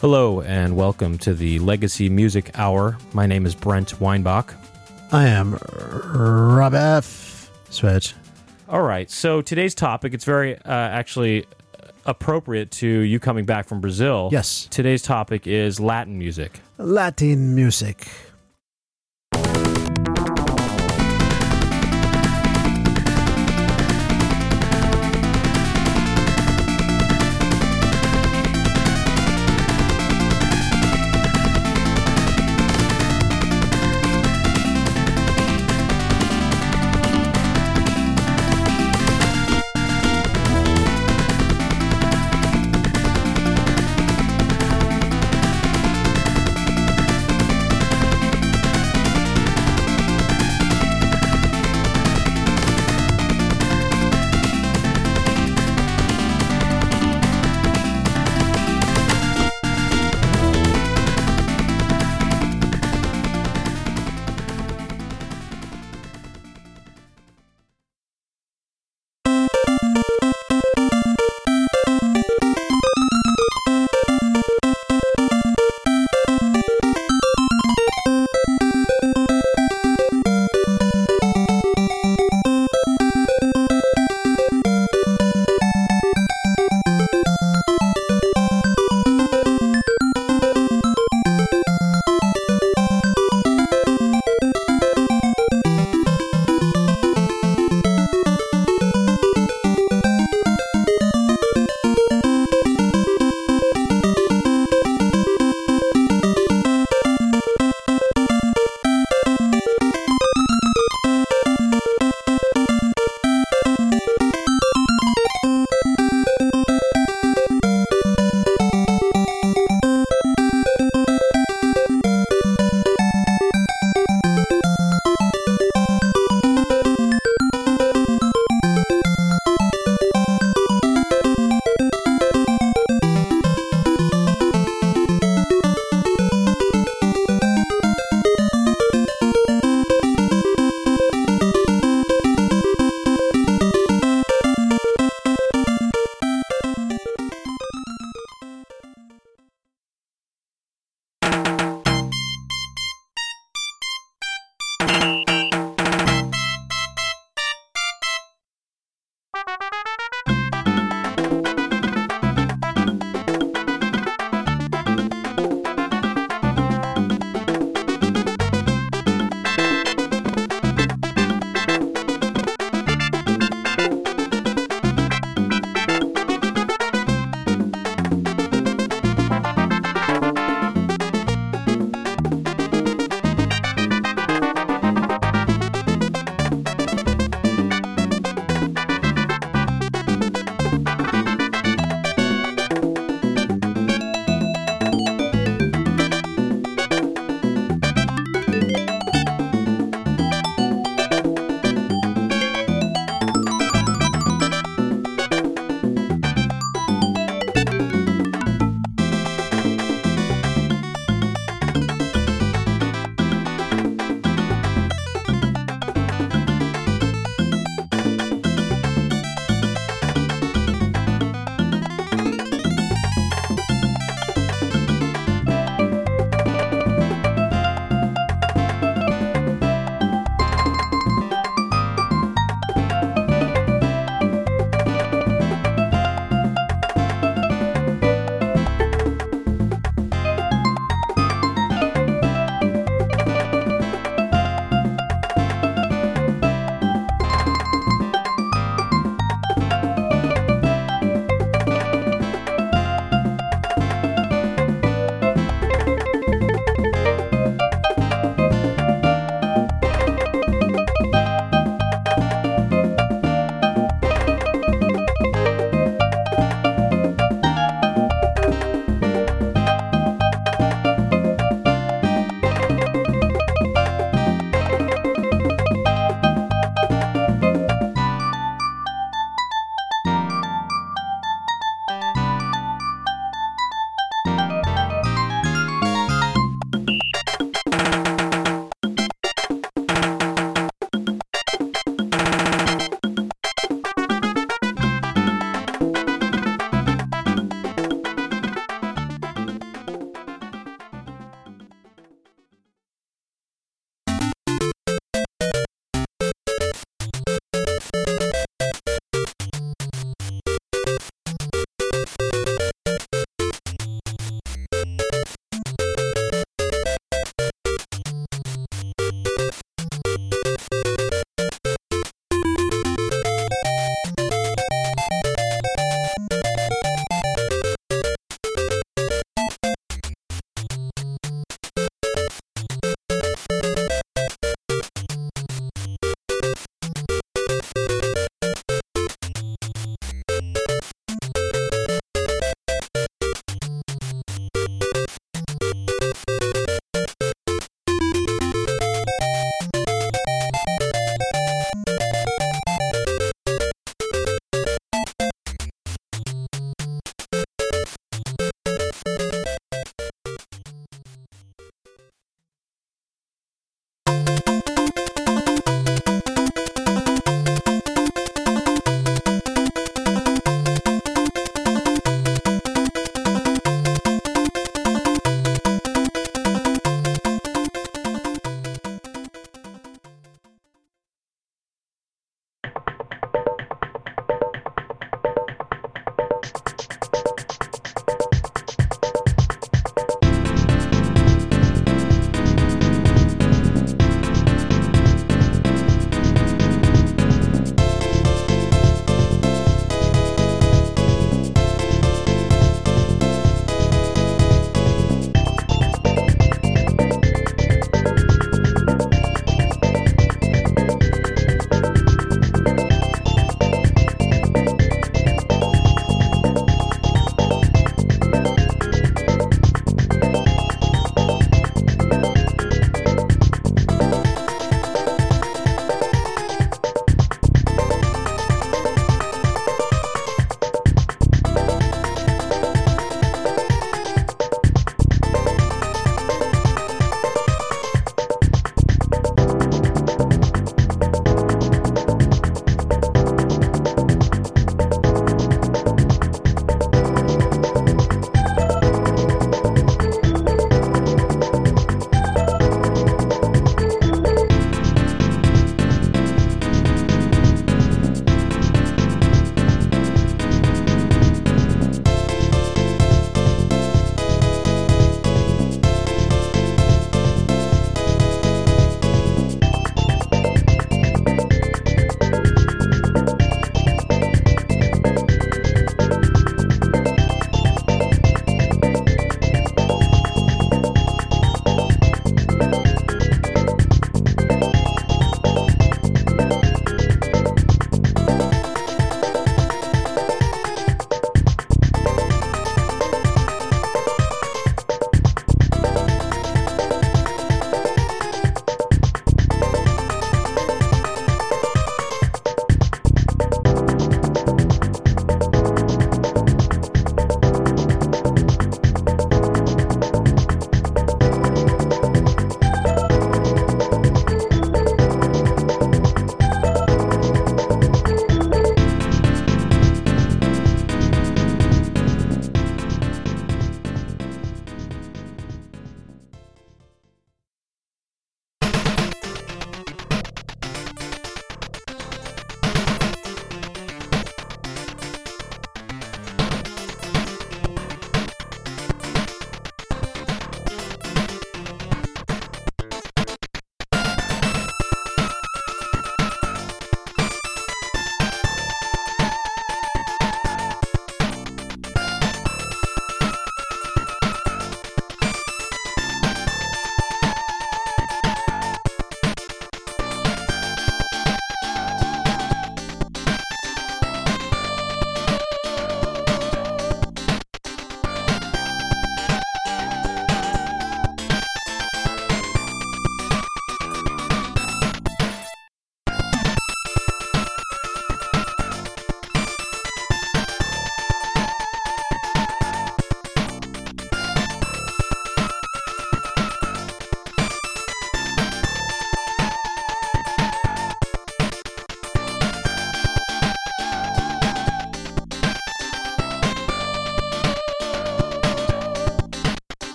Hello and welcome to the Legacy Music Hour. My name is Brent Weinbach. I am Rob F. Switch. All right, so today's topic, it's very uh, actually appropriate to you coming back from Brazil. Yes. Today's topic is Latin music. Latin music.